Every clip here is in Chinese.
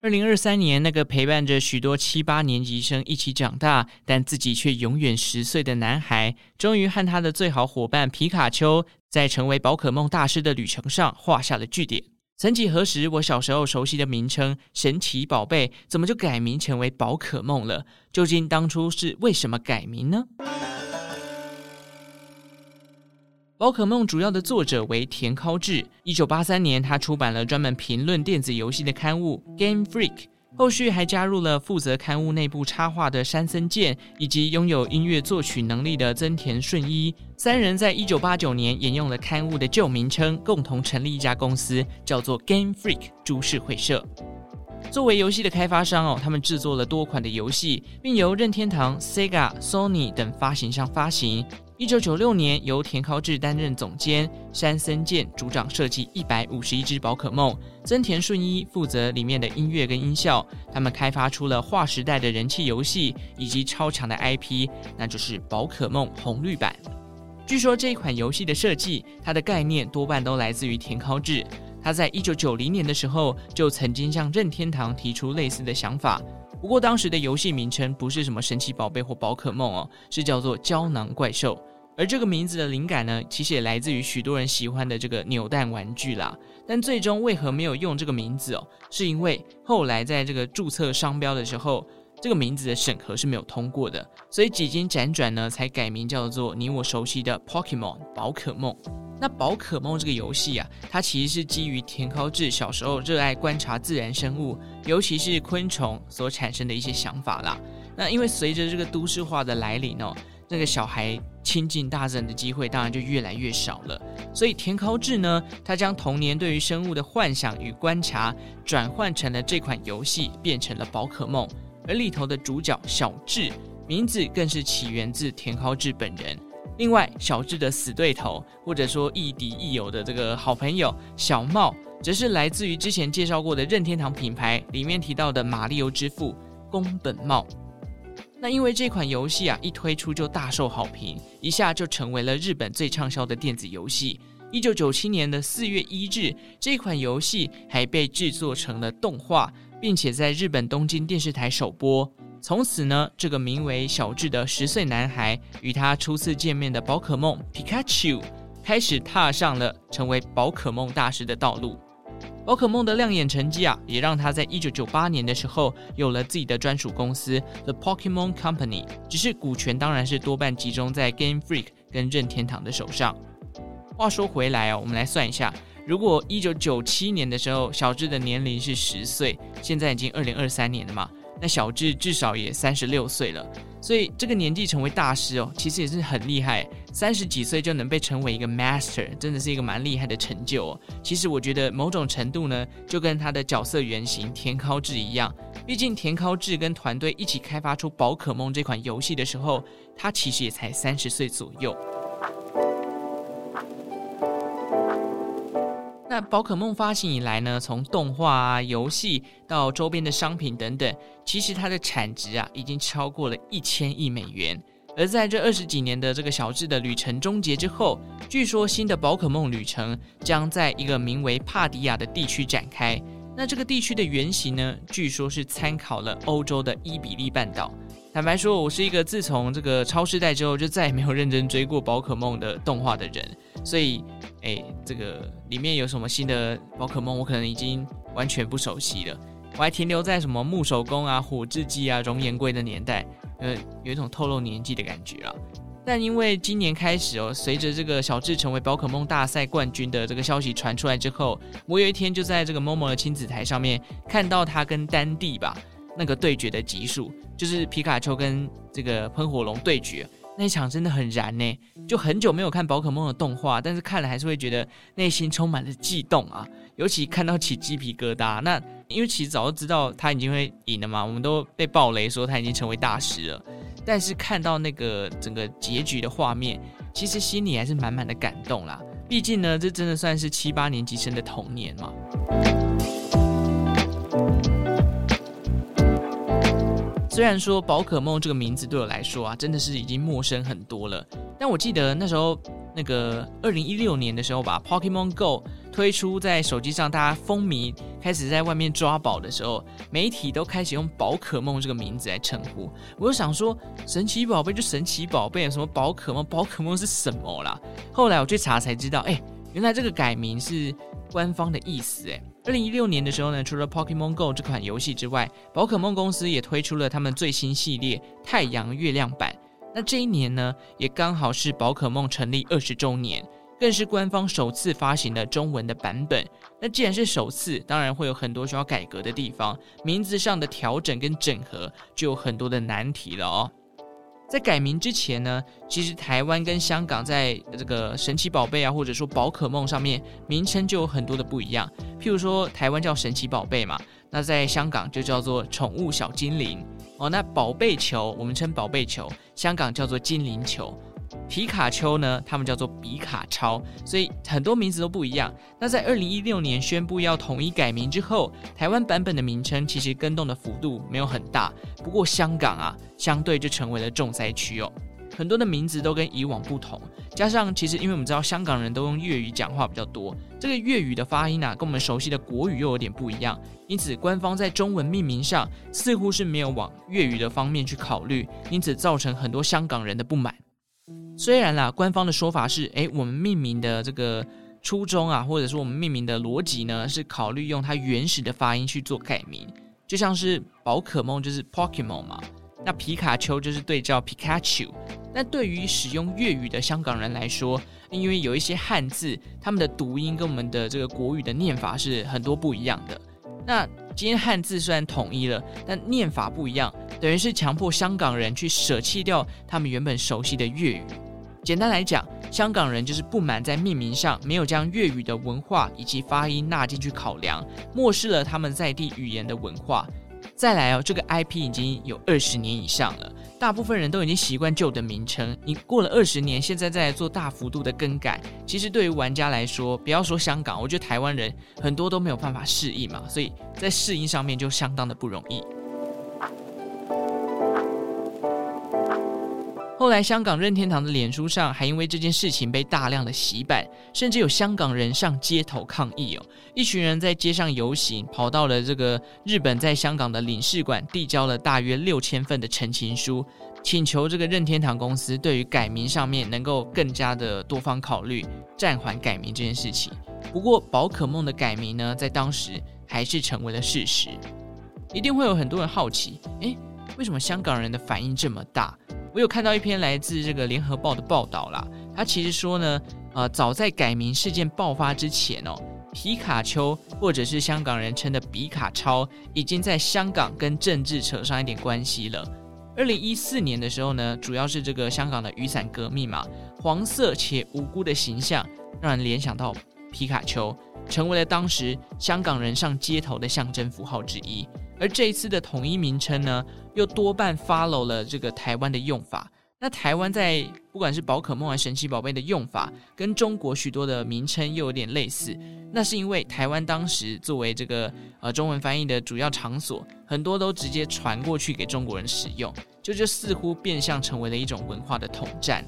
二零二三年，那个陪伴着许多七八年级生一起长大，但自己却永远十岁的男孩，终于和他的最好伙伴皮卡丘，在成为宝可梦大师的旅程上画下了句点。曾几何时，我小时候熟悉的名称“神奇宝贝”，怎么就改名成为宝可梦了？究竟当初是为什么改名呢？宝可梦主要的作者为田尻智。一九八三年，他出版了专门评论电子游戏的刊物《Game Freak》，后续还加入了负责刊物内部插画的山森健，以及拥有音乐作曲能力的增田顺一。三人在一九八九年沿用了刊物的旧名称，共同成立一家公司，叫做 Game Freak 株式会社。作为游戏的开发商哦，他们制作了多款的游戏，并由任天堂、Sega、Sony 等发行商发行。一九九六年，由田尻智担任总监，山森健主掌设计一百五十一只宝可梦，增田顺一负责里面的音乐跟音效。他们开发出了划时代的人气游戏以及超强的 IP，那就是宝可梦红绿版。据说这一款游戏的设计，它的概念多半都来自于田尻智。他在一九九零年的时候就曾经向任天堂提出类似的想法。不过当时的游戏名称不是什么神奇宝贝或宝可梦哦，是叫做胶囊怪兽。而这个名字的灵感呢，其实也来自于许多人喜欢的这个扭蛋玩具啦。但最终为何没有用这个名字哦？是因为后来在这个注册商标的时候，这个名字的审核是没有通过的，所以几经辗转呢，才改名叫做你我熟悉的 Pokemon 宝可梦。那宝可梦这个游戏啊，它其实是基于田尻智小时候热爱观察自然生物，尤其是昆虫所产生的一些想法啦。那因为随着这个都市化的来临哦，那个小孩亲近大自然的机会当然就越来越少了。所以田尻智呢，他将童年对于生物的幻想与观察，转换成了这款游戏，变成了宝可梦。而里头的主角小智，名字更是起源自田尻智本人。另外，小智的死对头，或者说亦敌亦友的这个好朋友小茂，则是来自于之前介绍过的任天堂品牌里面提到的马里欧之父宫本茂。那因为这款游戏啊一推出就大受好评，一下就成为了日本最畅销的电子游戏。一九九七年的四月一日，这款游戏还被制作成了动画，并且在日本东京电视台首播。从此呢，这个名为小智的十岁男孩与他初次见面的宝可梦皮卡丘，开始踏上了成为宝可梦大师的道路。宝可梦的亮眼成绩啊，也让他在一九九八年的时候有了自己的专属公司 The Pokemon Company，只是股权当然是多半集中在 Game Freak 跟任天堂的手上。话说回来哦，我们来算一下，如果一九九七年的时候小智的年龄是十岁，现在已经二零二三年了嘛。那小智至少也三十六岁了，所以这个年纪成为大师哦，其实也是很厉害。三十几岁就能被称为一个 master，真的是一个蛮厉害的成就哦。其实我觉得某种程度呢，就跟他的角色原型田尻智一样，毕竟田尻智跟团队一起开发出宝可梦这款游戏的时候，他其实也才三十岁左右。宝可梦发行以来呢，从动画啊、游戏到周边的商品等等，其实它的产值啊已经超过了一千亿美元。而在这二十几年的这个小智的旅程终结之后，据说新的宝可梦旅程将在一个名为帕迪亚的地区展开。那这个地区的原型呢，据说是参考了欧洲的伊比利半岛。坦白说，我是一个自从这个超世代之后就再也没有认真追过宝可梦的动画的人，所以。哎，这个里面有什么新的宝可梦，我可能已经完全不熟悉了。我还停留在什么木守宫啊、火稚鸡啊、熔岩龟的年代，呃，有一种透露年纪的感觉啊。但因为今年开始哦，随着这个小智成为宝可梦大赛冠军的这个消息传出来之后，我有一天就在这个 Momo 的亲子台上面看到他跟丹帝吧那个对决的集数，就是皮卡丘跟这个喷火龙对决。那一场真的很燃呢，就很久没有看宝可梦的动画，但是看了还是会觉得内心充满了悸动啊，尤其看到起鸡皮疙瘩。那因为其实早就知道他已经会赢了嘛，我们都被爆雷说他已经成为大师了，但是看到那个整个结局的画面，其实心里还是满满的感动啦。毕竟呢，这真的算是七八年级生的童年嘛。虽然说宝可梦这个名字对我来说啊，真的是已经陌生很多了。但我记得那时候那个二零一六年的时候吧，Pokemon Go 推出在手机上，大家风靡，开始在外面抓宝的时候，媒体都开始用宝可梦这个名字来称呼。我就想说，神奇宝贝就神奇宝贝，什么宝可梦？宝可梦是什么啦？后来我去查才知道，哎，原来这个改名是官方的意思。哎，二零一六年的时候呢，除了 Pokemon Go 这款游戏之外，宝可梦公司也推出了他们最新系列太阳月亮版。那这一年呢，也刚好是宝可梦成立二十周年，更是官方首次发行的中文的版本。那既然是首次，当然会有很多需要改革的地方，名字上的调整跟整合就有很多的难题了哦。在改名之前呢，其实台湾跟香港在这个神奇宝贝啊，或者说宝可梦上面名称就有很多的不一样。譬如说，台湾叫神奇宝贝嘛，那在香港就叫做宠物小精灵。哦，那宝贝球我们称宝贝球，香港叫做精灵球。皮卡丘呢，他们叫做比卡超，所以很多名字都不一样。那在二零一六年宣布要统一改名之后，台湾版本的名称其实更动的幅度没有很大，不过香港啊，相对就成为了重灾区哦。很多的名字都跟以往不同，加上其实因为我们知道香港人都用粤语讲话比较多，这个粤语的发音啊，跟我们熟悉的国语又有点不一样，因此官方在中文命名上似乎是没有往粤语的方面去考虑，因此造成很多香港人的不满。虽然啦，官方的说法是，诶，我们命名的这个初衷啊，或者说我们命名的逻辑呢，是考虑用它原始的发音去做改名，就像是宝可梦就是 Pokemon 嘛。那皮卡丘就是对照 Pikachu，那对于使用粤语的香港人来说，因为有一些汉字，他们的读音跟我们的这个国语的念法是很多不一样的。那今天汉字虽然统一了，但念法不一样，等于是强迫香港人去舍弃掉他们原本熟悉的粤语。简单来讲，香港人就是不满在命名上没有将粤语的文化以及发音纳进去考量，漠视了他们在地语言的文化。再来哦，这个 IP 已经有二十年以上了，大部分人都已经习惯旧的名称。你过了二十年，现在再来做大幅度的更改，其实对于玩家来说，不要说香港，我觉得台湾人很多都没有办法适应嘛，所以在适应上面就相当的不容易。后来，香港任天堂的脸书上还因为这件事情被大量的洗版，甚至有香港人上街头抗议哦。一群人在街上游行，跑到了这个日本在香港的领事馆，递交了大约六千份的陈情书，请求这个任天堂公司对于改名上面能够更加的多方考虑，暂缓改名这件事情。不过，宝可梦的改名呢，在当时还是成为了事实。一定会有很多人好奇，诶，为什么香港人的反应这么大？我有看到一篇来自这个联合报的报道啦，他其实说呢，呃，早在改名事件爆发之前哦，皮卡丘或者是香港人称的比卡超，已经在香港跟政治扯上一点关系了。二零一四年的时候呢，主要是这个香港的雨伞革命嘛，黄色且无辜的形象让人联想到皮卡丘，成为了当时香港人上街头的象征符号之一。而这一次的统一名称呢，又多半 follow 了这个台湾的用法。那台湾在不管是宝可梦还是神奇宝贝的用法，跟中国许多的名称又有点类似。那是因为台湾当时作为这个呃中文翻译的主要场所，很多都直接传过去给中国人使用，就就似乎变相成为了一种文化的统战。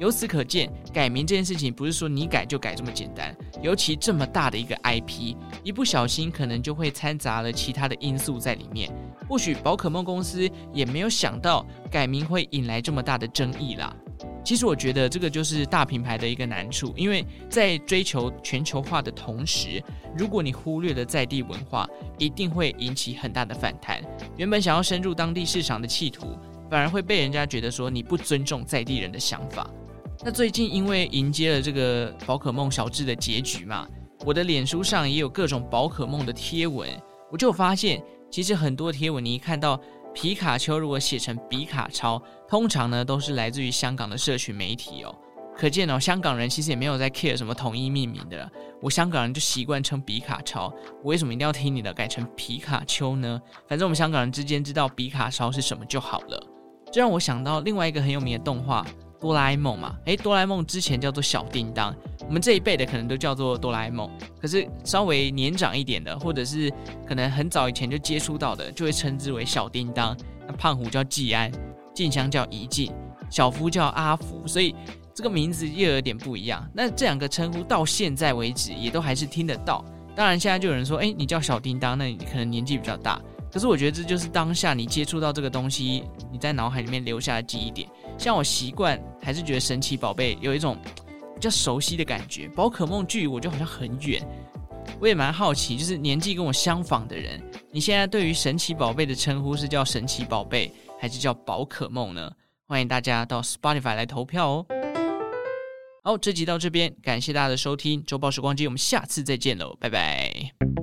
由此可见，改名这件事情不是说你改就改这么简单。尤其这么大的一个 IP，一不小心可能就会掺杂了其他的因素在里面。或许宝可梦公司也没有想到改名会引来这么大的争议啦。其实我觉得这个就是大品牌的一个难处，因为在追求全球化的同时，如果你忽略了在地文化，一定会引起很大的反弹。原本想要深入当地市场的企图，反而会被人家觉得说你不尊重在地人的想法。那最近因为迎接了这个宝可梦小智的结局嘛，我的脸书上也有各种宝可梦的贴文，我就发现，其实很多贴文你一看到皮卡丘如果写成比卡超，通常呢都是来自于香港的社群媒体哦，可见哦，香港人其实也没有在 care 什么统一命名的了，我香港人就习惯称比卡超，我为什么一定要听你的改成皮卡丘呢？反正我们香港人之间知道比卡超是什么就好了，这让我想到另外一个很有名的动画。哆啦 A 梦嘛，诶，哆啦 A 梦之前叫做小叮当，我们这一辈的可能都叫做哆啦 A 梦，可是稍微年长一点的，或者是可能很早以前就接触到的，就会称之为小叮当。那胖虎叫技安，静香叫怡静，小夫叫阿福，所以这个名字又有点不一样。那这两个称呼到现在为止也都还是听得到。当然，现在就有人说，哎，你叫小叮当，那你可能年纪比较大。可是我觉得这就是当下你接触到这个东西，你在脑海里面留下的记忆点。像我习惯还是觉得神奇宝贝有一种比较熟悉的感觉，宝可梦距我就好像很远。我也蛮好奇，就是年纪跟我相仿的人，你现在对于神奇宝贝的称呼是叫神奇宝贝，还是叫宝可梦呢？欢迎大家到 Spotify 来投票哦。好，这集到这边，感谢大家的收听，周报时光机，我们下次再见喽，拜拜。